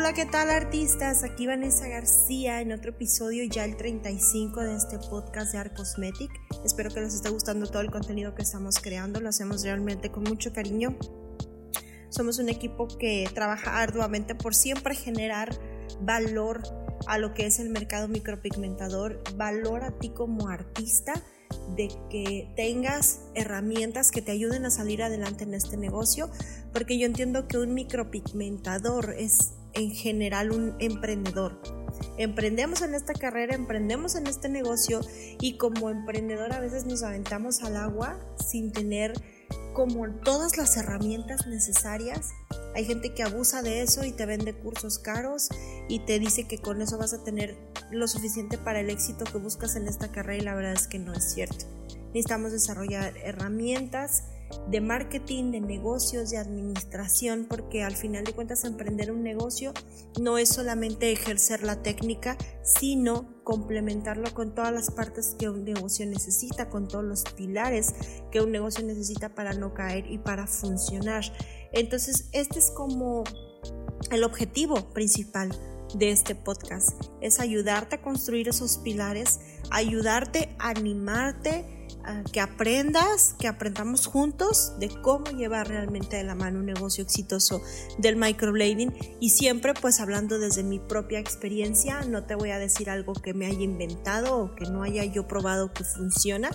Hola, ¿qué tal artistas? Aquí Vanessa García en otro episodio, ya el 35 de este podcast de Art Cosmetic. Espero que les esté gustando todo el contenido que estamos creando, lo hacemos realmente con mucho cariño. Somos un equipo que trabaja arduamente por siempre generar valor a lo que es el mercado micropigmentador, valor a ti como artista de que tengas herramientas que te ayuden a salir adelante en este negocio, porque yo entiendo que un micropigmentador es en general un emprendedor. Emprendemos en esta carrera, emprendemos en este negocio y como emprendedor a veces nos aventamos al agua sin tener como todas las herramientas necesarias. Hay gente que abusa de eso y te vende cursos caros y te dice que con eso vas a tener lo suficiente para el éxito que buscas en esta carrera y la verdad es que no es cierto. Necesitamos desarrollar herramientas de marketing, de negocios, de administración, porque al final de cuentas emprender un negocio no es solamente ejercer la técnica, sino complementarlo con todas las partes que un negocio necesita, con todos los pilares que un negocio necesita para no caer y para funcionar. Entonces, este es como el objetivo principal de este podcast, es ayudarte a construir esos pilares, ayudarte a animarte, que aprendas, que aprendamos juntos de cómo llevar realmente de la mano un negocio exitoso del microblading. Y siempre pues hablando desde mi propia experiencia, no te voy a decir algo que me haya inventado o que no haya yo probado que funciona,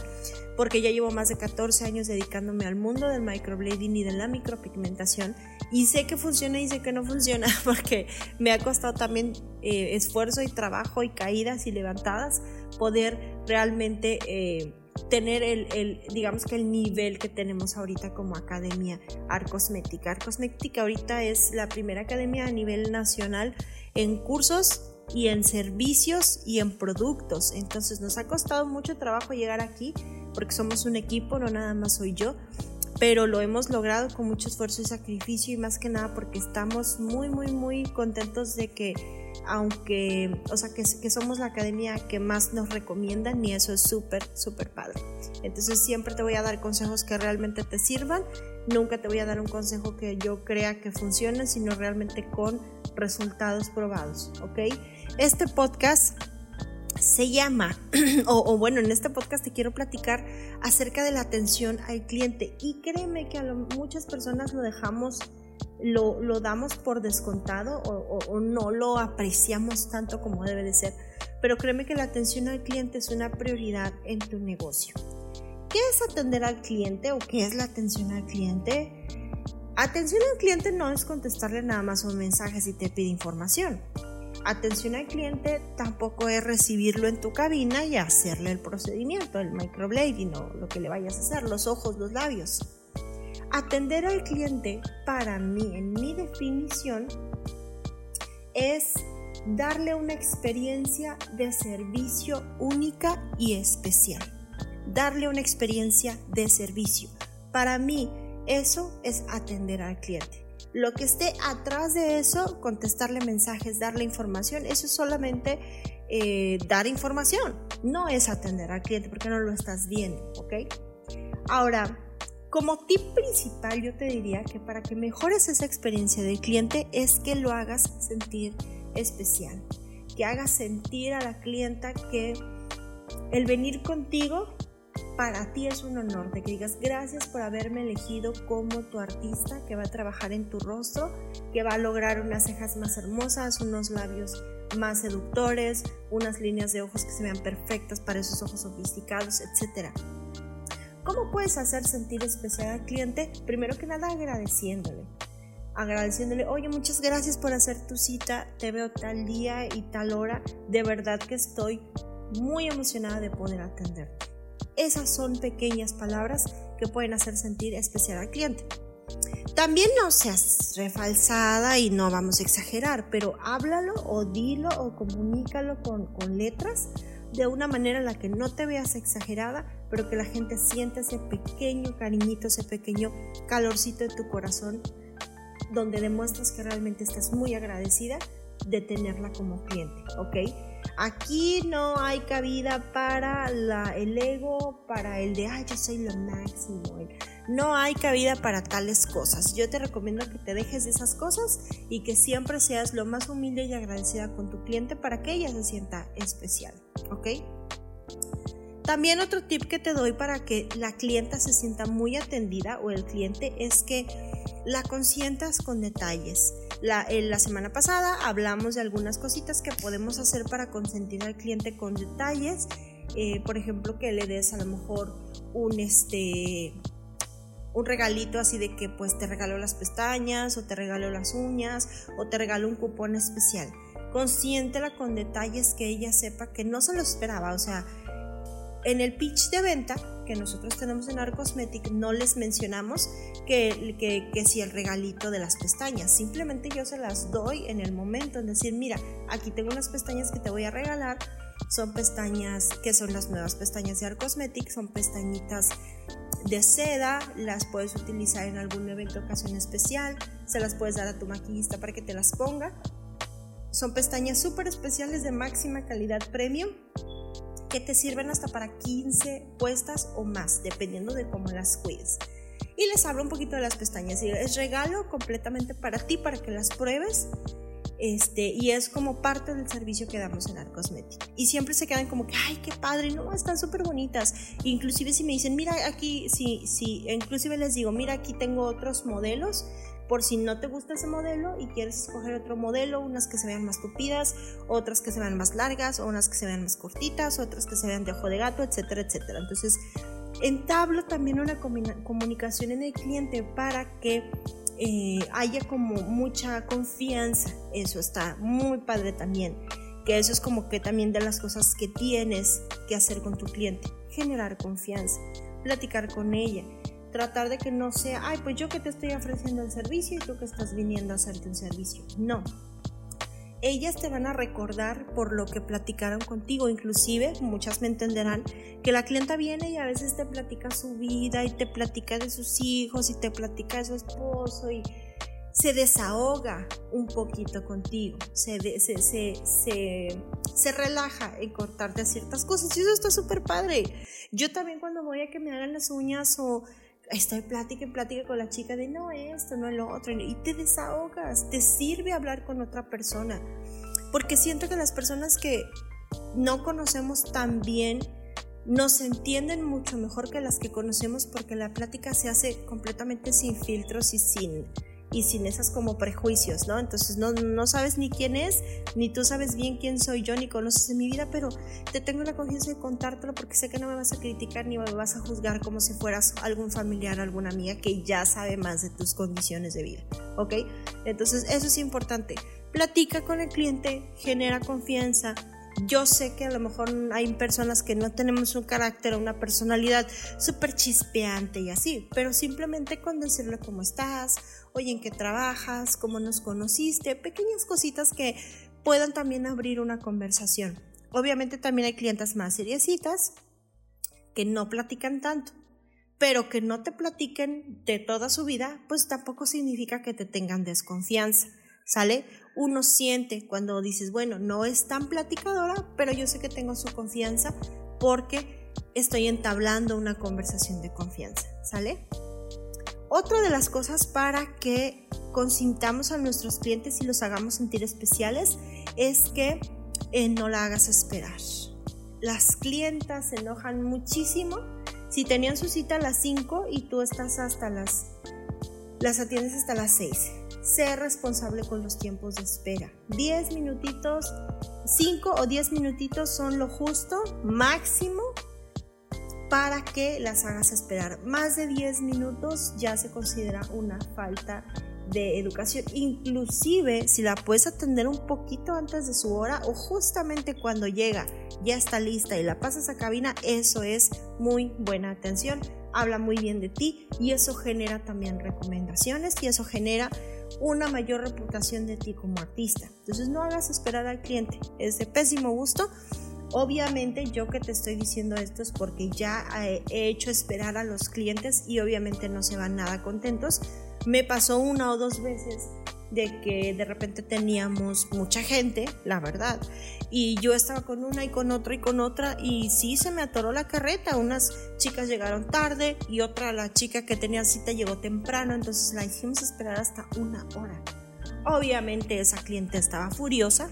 porque ya llevo más de 14 años dedicándome al mundo del microblading y de la micropigmentación y sé que funciona y sé que no funciona porque me ha costado también eh, esfuerzo y trabajo y caídas y levantadas poder realmente... Eh, tener el, digamos que el nivel que tenemos ahorita como academia Arcosmética. Arcosmética ahorita es la primera academia a nivel nacional en cursos y en servicios y en productos. Entonces nos ha costado mucho trabajo llegar aquí porque somos un equipo, no nada más soy yo, pero lo hemos logrado con mucho esfuerzo y sacrificio y más que nada porque estamos muy, muy, muy contentos de que aunque, o sea, que, somos la academia que más nos recomiendan y eso es súper, súper padre. Entonces siempre te voy a dar consejos que realmente te sirvan, nunca te voy a dar un consejo que yo crea que funcione, sino realmente con resultados probados, ¿ok? Este podcast se llama, o, bueno, en este podcast te quiero platicar acerca de la atención al cliente y créeme que a muchas personas lo dejamos lo, damos por descontado o, no lo apreciamos tanto como debe de ser. Pero créeme que la atención al cliente es una prioridad en tu negocio. ¿Qué es atender al cliente o qué es la atención al cliente? Atención al cliente no es contestarle nada más un mensaje si te pide información. Atención al cliente tampoco es recibirlo en tu cabina y hacerle el procedimiento, el microblading o lo que le vayas a hacer, los ojos, los labios. Atender al cliente, para mí, en mi definición, es darle una experiencia de servicio única y especial. Darle una experiencia de servicio. Para mí, eso es atender al cliente. Lo que esté atrás de eso, contestarle mensajes, darle información, eso es solamente eh, dar información. No es atender al cliente porque no lo estás viendo, ¿ok? Ahora, como tip principal yo te diría que para que mejores esa experiencia del cliente es que lo hagas sentir especial, que hagas sentir a la clienta que el venir contigo para ti es un honor, de que digas gracias por haberme elegido como tu artista que va a trabajar en tu rostro, que va a lograr unas cejas más hermosas, unos labios más seductores, unas líneas de ojos que se vean perfectas para esos ojos sofisticados, etcétera. ¿Cómo puedes hacer sentir especial al cliente? Primero que nada agradeciéndole. Agradeciéndole, oye, muchas gracias por hacer tu cita, te veo tal día y tal hora. De verdad que estoy muy emocionada de poder atenderte. Esas son pequeñas palabras que pueden hacer sentir especial al cliente. También no seas refalsada y no vamos a exagerar, pero háblalo o dilo o comunícalo con, con letras de una manera en la que no te veas exagerada, pero que la gente sienta ese pequeño cariñito, ese pequeño calorcito de tu corazón, donde demuestras que realmente estás muy agradecida de tenerla como cliente, ¿ok? Aquí no hay cabida para la, el ego, para el de, ay, yo soy lo máximo. No hay cabida para tales cosas. Yo te recomiendo que te dejes de esas cosas y que siempre seas lo más humilde y agradecida con tu cliente para que ella se sienta especial, ¿ok? También otro tip que te doy para que la clienta se sienta muy atendida o el cliente es que la consientas con detalles. La, la, semana pasada hablamos de algunas cositas que podemos hacer para consentir al cliente con detalles. Eh, por ejemplo, que le des a lo mejor un, este, un regalito así de que pues te regalo las pestañas o te regalo las uñas o te regalo un cupón especial. Consiéntela con detalles que ella sepa que no se lo esperaba. O sea, en el pitch de venta que nosotros tenemos en Arcosmetic no les mencionamos que, que, si el regalito de las pestañas, simplemente yo se las doy en el momento, en decir, mira, aquí tengo unas pestañas que te voy a regalar, son pestañas que son las nuevas pestañas de Arcosmetic, son pestañitas de seda, las puedes utilizar en algún evento ocasión especial, se las puedes dar a tu maquillista para que te las ponga. Son pestañas súper especiales de máxima calidad premium que te sirven hasta para 15 puestas o más, dependiendo de cómo las cuides. Y les hablo un poquito de las pestañas. Es regalo completamente para ti, para que las pruebes. Este, y es como parte del servicio que damos en Arcosmetic. Y siempre se quedan como que, ay, qué padre, no, están súper bonitas. Inclusive si me dicen, mira aquí, si, si, inclusive les digo, mira aquí tengo otros modelos por si no te gusta ese modelo y quieres escoger otro modelo, unas que se vean más tupidas, otras que se vean más largas, o unas que se vean más cortitas, otras que se vean de ojo de gato, etcétera, etcétera. Entonces, entablo también una comunicación en el cliente para que eh, haya como mucha confianza. Eso está muy padre también. Que eso es como que también de las cosas que tienes que hacer con tu cliente. Generar confianza, platicar con ella tratar de que no sea, ay, pues yo que te estoy ofreciendo el servicio y tú que estás viniendo a hacerte un servicio. No. Ellas te van a recordar por lo que platicaron contigo, inclusive muchas me entenderán que la clienta viene y a veces te platica su vida y te platica de sus hijos y te platica de su esposo y se desahoga un poquito contigo, se, se, se, se, relaja en cortarte ciertas cosas. Y eso está súper padre. Yo también cuando voy a que me hagan las uñas o estoy plática y plática con la chica de no esto, no lo otro, y te desahogas, te sirve hablar con otra persona, porque siento que las personas que no conocemos tan bien nos entienden mucho mejor que las que conocemos porque la plática se hace completamente sin filtros y sin y sin esas como prejuicios, ¿no? Entonces no, no sabes ni quién es, ni tú sabes bien quién soy yo, ni conoces mi vida, pero te tengo la confianza de contártelo porque sé que no me vas a criticar ni me vas a juzgar como si fueras algún familiar, alguna amiga que ya sabe más de tus condiciones de vida, ¿ok? Entonces eso es importante. Platica con el cliente, genera confianza, yo sé que a lo mejor hay personas que no tenemos un carácter o una personalidad súper chispeante y así, pero simplemente con decirle cómo estás, oye, en qué trabajas, cómo nos conociste, pequeñas cositas que puedan también abrir una conversación. Obviamente también hay clientes más seriecitas que no platican tanto, pero que no te platiquen de toda su vida, pues tampoco significa que te tengan desconfianza. ¿sale? Uno siente cuando dices, bueno, no es tan platicadora, pero yo sé que tengo su confianza porque estoy entablando una conversación de confianza, ¿sale? Otra de las cosas para que consintamos a nuestros clientes y los hagamos sentir especiales es que eh, no la hagas esperar. Las clientas se enojan muchísimo si tenían su cita a las 5 y tú estás hasta las las atiendes hasta las 6 ser responsable con los tiempos de espera. 10 minutitos, 5 o 10 minutitos son lo justo, máximo, para que las hagas esperar. Más de 10 minutos ya se considera una falta de educación. Inclusive si la puedes atender un poquito antes de su hora o justamente cuando llega ya está lista y la pasas a cabina, eso es muy buena atención habla muy bien de ti y eso genera también recomendaciones y eso genera una mayor reputación de ti como artista. Entonces no hagas esperar al cliente, es de pésimo gusto. Obviamente yo que te estoy diciendo esto es porque ya he hecho esperar a los clientes y obviamente no se van nada contentos. Me pasó una o dos veces de que de repente teníamos mucha gente, la verdad, y yo estaba con una y con otra y con otra y sí se me atoró la carreta, unas chicas llegaron tarde y otra la chica que tenía cita llegó temprano, entonces la hicimos esperar hasta una hora. Obviamente esa cliente estaba furiosa,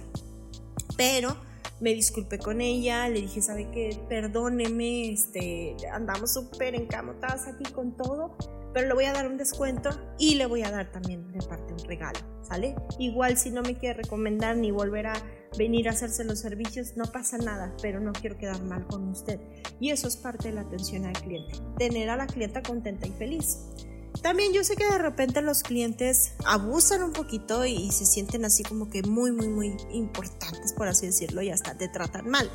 pero me disculpé con ella, le dije, ¿sabe qué? Perdóneme, este, andamos súper encamotadas aquí con todo, pero le voy a dar un descuento y le voy a dar también de parte un regalo, ¿sale? Igual si no me quiere recomendar ni volver a venir a hacerse los servicios, no pasa nada, pero no quiero quedar mal con usted. Y eso es parte de la atención al cliente, tener a la clienta contenta y feliz. También yo sé que de repente los clientes abusan un poquito y, se sienten así como que muy, muy, muy importantes, por así decirlo, y hasta te tratan mal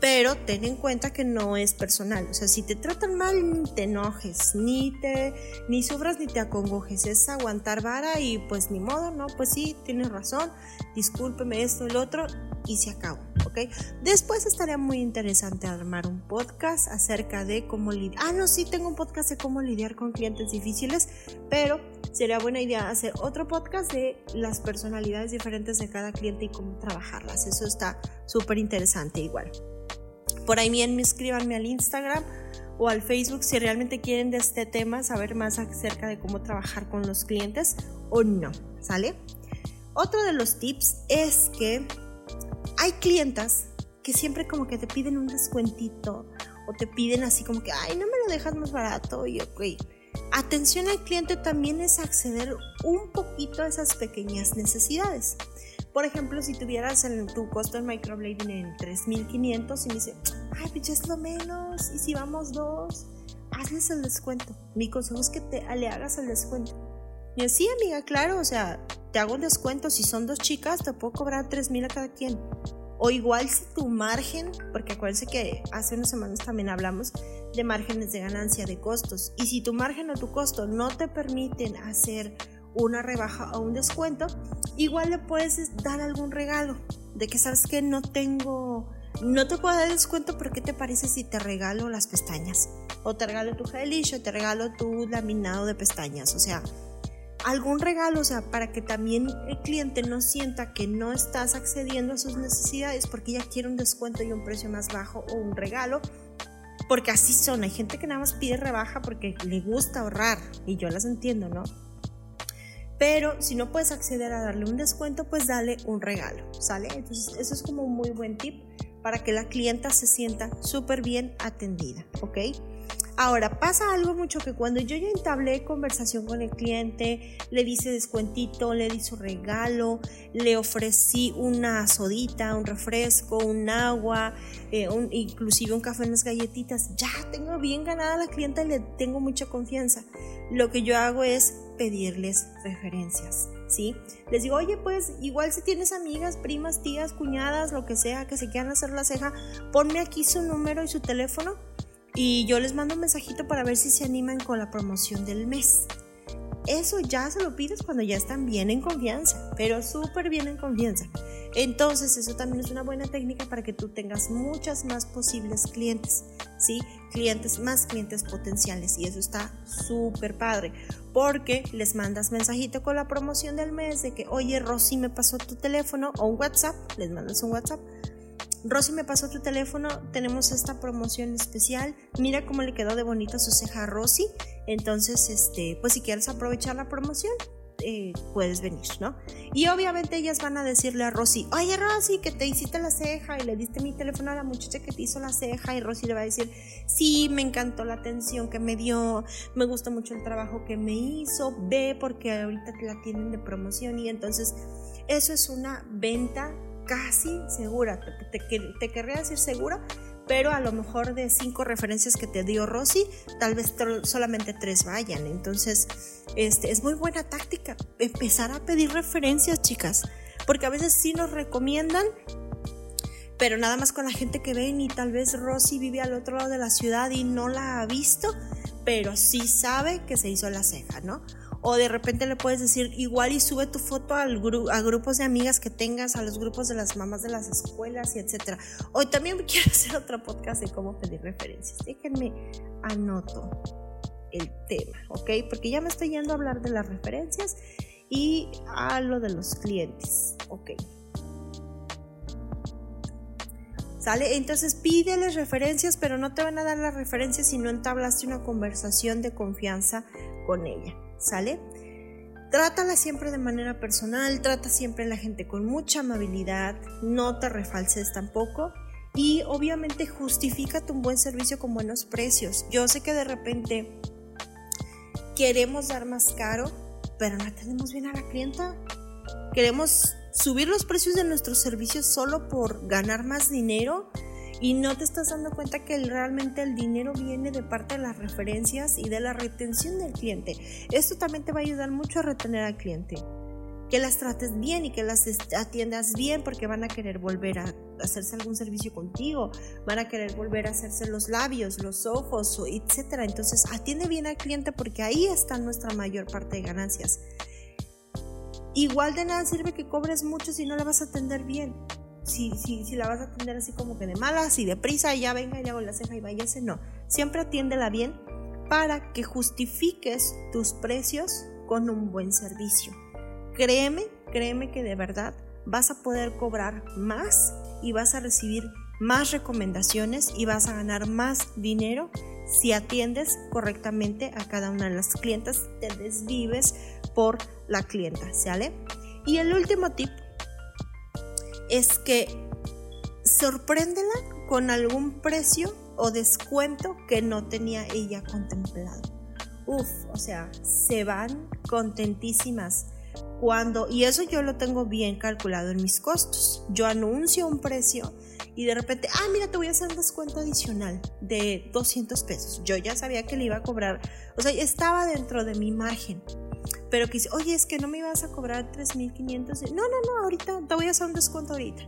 pero ten en cuenta que no es personal. O sea, si te tratan mal, ni te enojes, ni te ni sufras ni te acongojes. Es aguantar vara y pues ni modo, ¿no? Pues sí, tienes razón, discúlpeme esto, el otro, y se acabó, ¿ok? Después estaría muy interesante armar un podcast acerca de cómo lidiar. Ah, no, sí, tengo un podcast de cómo lidiar con clientes difíciles, pero sería buena idea hacer otro podcast de las personalidades diferentes de cada cliente y cómo trabajarlas. Eso está súper interesante igual. Por ahí bien, escríbanme al Instagram o al Facebook si realmente quieren de este tema saber más acerca de cómo trabajar con los clientes o no, ¿sale? Otro de los tips es que hay clientas que siempre como que te piden un descuentito o te piden así como que, ay, no me lo dejas más barato y ok. Atención al cliente también es acceder un poquito a esas pequeñas necesidades. Por ejemplo, si tuvieras en tu costo en microblading en 3500 y me dice, ay, pues es lo menos, y si vamos dos, hazles el descuento. Mi consejo es que te, le hagas el descuento. Y así, amiga, claro, o sea, te hago un descuento. Si son dos chicas, te puedo cobrar 3000 a cada quien. O igual si tu margen, porque acuérdense que hace unas semanas también hablamos de márgenes de ganancia de costos. Y si tu margen o tu costo no te permiten hacer una rebaja o un descuento, igual le puedes dar algún regalo. De que sabes que no tengo no te puedo dar descuento, pero ¿qué te parece si te regalo las pestañas? O te regalo tu gelish o te regalo tu laminado de pestañas. O sea, algún regalo, o sea, para que también el cliente no sienta que no estás accediendo a sus necesidades porque ella quiere un descuento y un precio más bajo o un regalo. Porque así son, hay gente que nada más pide rebaja porque le gusta ahorrar y yo las entiendo, ¿no? Pero si no puedes acceder a darle un descuento, pues dale un regalo, ¿sale? Entonces, eso es como un muy buen tip para que la clienta se sienta súper bien atendida, ¿ok? Ahora, pasa algo mucho que cuando yo ya entablé conversación con el cliente, le dice descuentito, le di su regalo, le ofrecí una sodita, un refresco, un agua, eh, inclusive un café, unas galletitas, ya tengo bien ganada a la clienta y le tengo mucha confianza. Lo que yo hago es pedirles referencias. ¿sí? Les digo, oye, pues igual si tienes amigas, primas, tías, cuñadas, lo que sea, que se quieran hacer la ceja, ponme aquí su número y su teléfono y yo les mando un mensajito para ver si se animan con la promoción del mes. Eso ya se lo pides cuando ya están bien en confianza, pero súper bien en confianza. Entonces eso también es una buena técnica para que tú tengas muchas más posibles clientes, ¿sí? Clientes, más clientes potenciales y eso está súper padre porque les mandas mensajito con la promoción del mes de que, oye, Rosy me pasó tu teléfono o un WhatsApp, les mandas un WhatsApp. Rosy me pasó tu teléfono, tenemos esta promoción especial, mira cómo le quedó de bonita su ceja a Rosy, entonces, este, pues si quieres aprovechar la promoción, eh, puedes venir, ¿no? Y obviamente ellas van a decirle a Rosy, oye Rosy, que te hiciste la ceja y le diste mi teléfono a la muchacha que te hizo la ceja y Rosy le va a decir, sí, me encantó la atención que me dio, me gustó mucho el trabajo que me hizo, ve porque ahorita te la tienen de promoción y entonces eso es una venta casi segura, te, te, te querría decir segura, pero a lo mejor de cinco referencias que te dio Rosy, tal vez solamente tres vayan. Entonces, este, es muy buena táctica empezar a pedir referencias, chicas, porque a veces sí nos recomiendan, pero nada más con la gente que ven y tal vez Rosy vive al otro lado de la ciudad y no la ha visto, pero sí sabe que se hizo la ceja, ¿no? O de repente le puedes decir, igual y sube tu foto al a grupos de amigas que tengas, a los grupos de las mamás de las escuelas y etcétera. Hoy también quiero hacer otro podcast de cómo pedir referencias. Déjenme anoto el tema, ¿ok? Porque ya me estoy yendo a hablar de las referencias y a lo de los clientes, ¿ok? ¿Sale? Entonces pídeles referencias, pero no te van a dar las referencias si no entablaste una conversación de confianza con ella. ¿Sale? Trátala siempre de manera personal, trata siempre a la gente con mucha amabilidad, no te refalces tampoco y obviamente justifícate un buen servicio con buenos precios. Yo sé que de repente queremos dar más caro, pero no atendemos bien a la clienta. Queremos subir los precios de nuestros servicios solo por ganar más dinero y no te estás dando cuenta que realmente el dinero viene de parte de las referencias y de la retención del cliente. Esto también te va a ayudar mucho a retener al cliente. Que las trates bien y que las atiendas bien porque van a querer volver a hacerse algún servicio contigo, van a querer volver a hacerse los labios, los ojos, etc. Entonces atiende bien al cliente porque ahí está nuestra mayor parte de ganancias. Igual de nada sirve que cobres mucho si no la vas a atender bien si, si, la vas a atender así como que de malas y de prisa y ya venga y le hago la ceja y váyase, no. Siempre atiéndela bien para que justifiques tus precios con un buen servicio. Créeme, créeme que de verdad vas a poder cobrar más y vas a recibir más recomendaciones y vas a ganar más dinero si atiendes correctamente a cada una de las clientas, te desvives por la clienta, ¿sale? Y el último tip es que sorpréndela con algún precio o descuento que no tenía ella contemplado. Uf, o sea, se van contentísimas cuando, y eso yo lo tengo bien calculado en mis costos. Yo anuncio un precio y de repente, ah, mira, te voy a hacer un descuento adicional de 200 pesos. Yo ya sabía que le iba a cobrar, o sea, estaba dentro de mi margen pero que dice, oye, es que no me ibas a cobrar 3.500. No, no, no, ahorita te voy a hacer un descuento ahorita.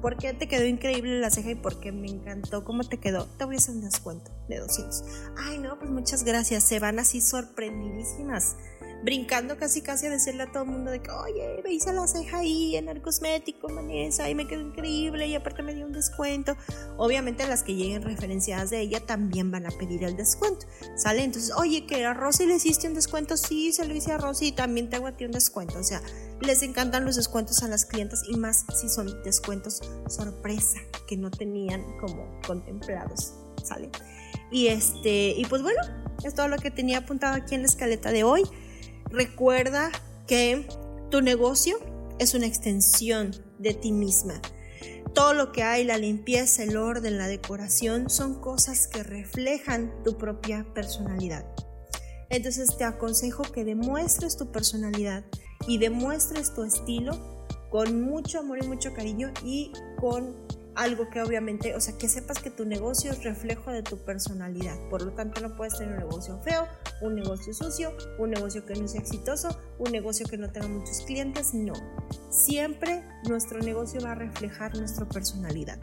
Porque te quedó increíble la ceja y porque me encantó cómo te quedó. Te voy a hacer un descuento de 200. Ay, no, pues muchas gracias. Se van así sorprendidísimas brincando casi casi a decirle a todo el mundo de que, oye, me hice la ceja ahí en el cosmético, Vanessa, y me quedó increíble y aparte me dio un descuento. Obviamente las que lleguen referenciadas de ella también van a pedir el descuento, ¿sale? Entonces, oye, que a Rosy le hiciste un descuento, sí, se lo hice a Rosy y también tengo a ti un descuento. O sea, les encantan los descuentos a las clientes y más si son descuentos sorpresa que no tenían como contemplados, ¿sale? Y este, y pues bueno, es todo lo que tenía apuntado aquí en la escaleta de hoy. Recuerda que tu negocio es una extensión de ti misma. Todo lo que hay, la limpieza, el orden, la decoración, son cosas que reflejan tu propia personalidad. Entonces te aconsejo que demuestres tu personalidad y demuestres tu estilo con mucho amor y mucho cariño y con algo que obviamente, o sea, que sepas que tu negocio es reflejo de tu personalidad. Por lo tanto, no puedes tener un negocio feo, un negocio sucio, un negocio que no sea exitoso, un negocio que no tenga muchos clientes. No. Siempre nuestro negocio va a reflejar nuestra personalidad.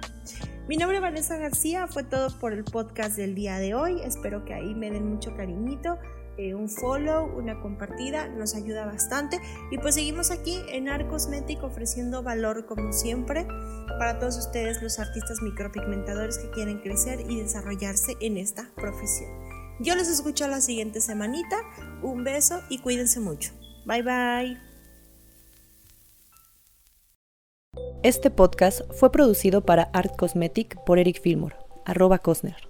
Mi nombre es Vanessa García, fue todo por el podcast del día de hoy. Espero que ahí me den mucho cariñito. Eh, un follow, una compartida, nos ayuda bastante. Y pues seguimos aquí en Arcosmetic ofreciendo valor como siempre para todos ustedes los artistas micropigmentadores que quieren crecer y desarrollarse en esta profesión. Yo les escucho la siguiente semanita. Un beso y cuídense mucho. Bye bye. Este podcast fue producido para Art Cosmetic por Eric Fillmore, arroba Cosner.